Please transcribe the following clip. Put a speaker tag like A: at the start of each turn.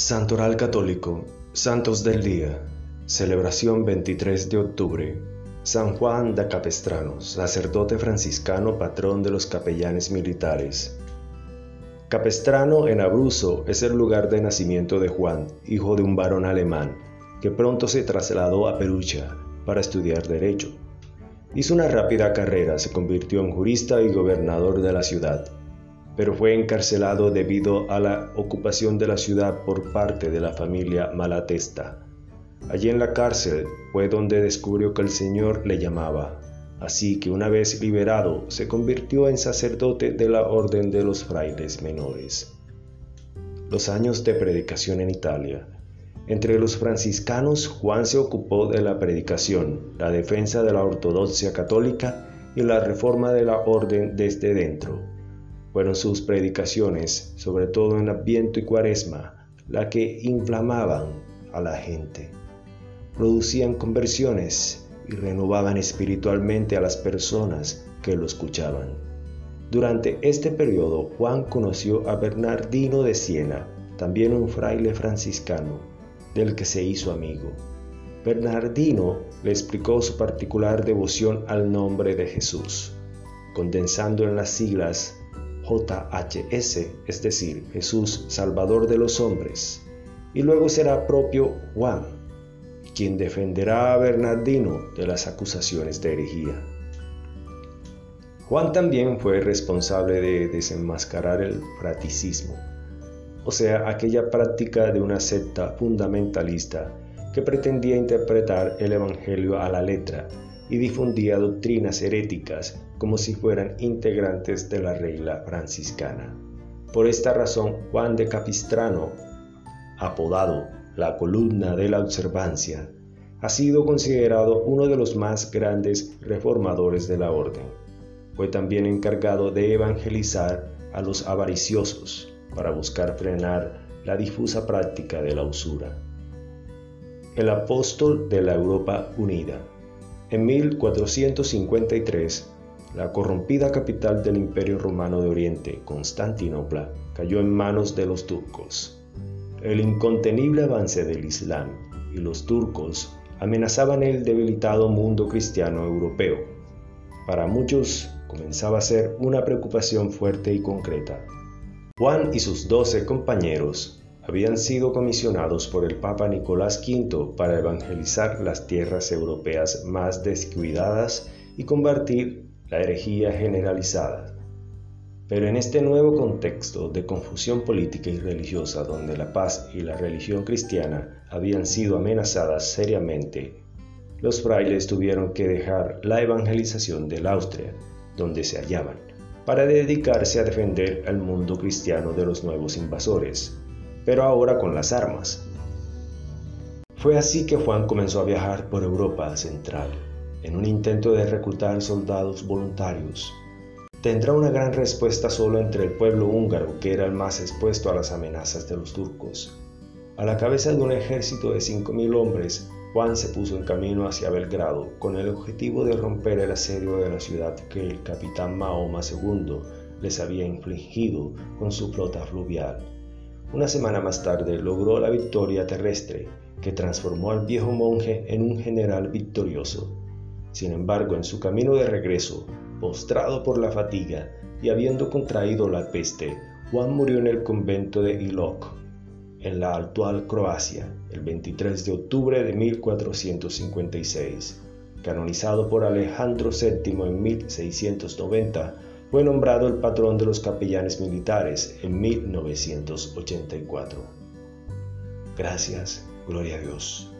A: Santoral Católico, Santos del Día, celebración 23 de octubre. San Juan da Capestrano, sacerdote franciscano, patrón de los capellanes militares. Capestrano en Abruzzo es el lugar de nacimiento de Juan, hijo de un varón alemán, que pronto se trasladó a Perugia para estudiar derecho. Hizo una rápida carrera, se convirtió en jurista y gobernador de la ciudad pero fue encarcelado debido a la ocupación de la ciudad por parte de la familia Malatesta. Allí en la cárcel fue donde descubrió que el Señor le llamaba, así que una vez liberado se convirtió en sacerdote de la Orden de los Frailes Menores. Los años de predicación en Italia. Entre los franciscanos, Juan se ocupó de la predicación, la defensa de la ortodoxia católica y la reforma de la orden desde dentro. Fueron sus predicaciones, sobre todo en Adviento y Cuaresma, la que inflamaban a la gente. Producían conversiones y renovaban espiritualmente a las personas que lo escuchaban. Durante este periodo, Juan conoció a Bernardino de Siena, también un fraile franciscano, del que se hizo amigo. Bernardino le explicó su particular devoción al nombre de Jesús, condensando en las siglas JHS, es decir, Jesús Salvador de los hombres, y luego será propio Juan, quien defenderá a Bernardino de las acusaciones de herejía. Juan también fue responsable de desenmascarar el fraticismo, o sea, aquella práctica de una secta fundamentalista que pretendía interpretar el Evangelio a la letra y difundía doctrinas heréticas como si fueran integrantes de la regla franciscana. Por esta razón, Juan de Capistrano, apodado la columna de la observancia, ha sido considerado uno de los más grandes reformadores de la orden. Fue también encargado de evangelizar a los avariciosos para buscar frenar la difusa práctica de la usura. El apóstol de la Europa unida. En 1453, la corrompida capital del Imperio Romano de Oriente, Constantinopla, cayó en manos de los turcos. El incontenible avance del Islam y los turcos amenazaban el debilitado mundo cristiano europeo. Para muchos comenzaba a ser una preocupación fuerte y concreta. Juan y sus doce compañeros habían sido comisionados por el Papa Nicolás V para evangelizar las tierras europeas más descuidadas y combatir la herejía generalizada. Pero en este nuevo contexto de confusión política y religiosa donde la paz y la religión cristiana habían sido amenazadas seriamente, los frailes tuvieron que dejar la evangelización del Austria, donde se hallaban, para dedicarse a defender al mundo cristiano de los nuevos invasores, pero ahora con las armas. Fue así que Juan comenzó a viajar por Europa Central, en un intento de reclutar soldados voluntarios. Tendrá una gran respuesta solo entre el pueblo húngaro, que era el más expuesto a las amenazas de los turcos. A la cabeza de un ejército de 5.000 hombres, Juan se puso en camino hacia Belgrado con el objetivo de romper el asedio de la ciudad que el capitán Mahoma II les había infligido con su flota fluvial. Una semana más tarde logró la victoria terrestre, que transformó al viejo monje en un general victorioso. Sin embargo, en su camino de regreso, postrado por la fatiga y habiendo contraído la peste, Juan murió en el convento de Ilok, en la actual Croacia, el 23 de octubre de 1456. Canonizado por Alejandro VII en 1690, fue nombrado el patrón de los capellanes militares en 1984. Gracias, gloria a Dios.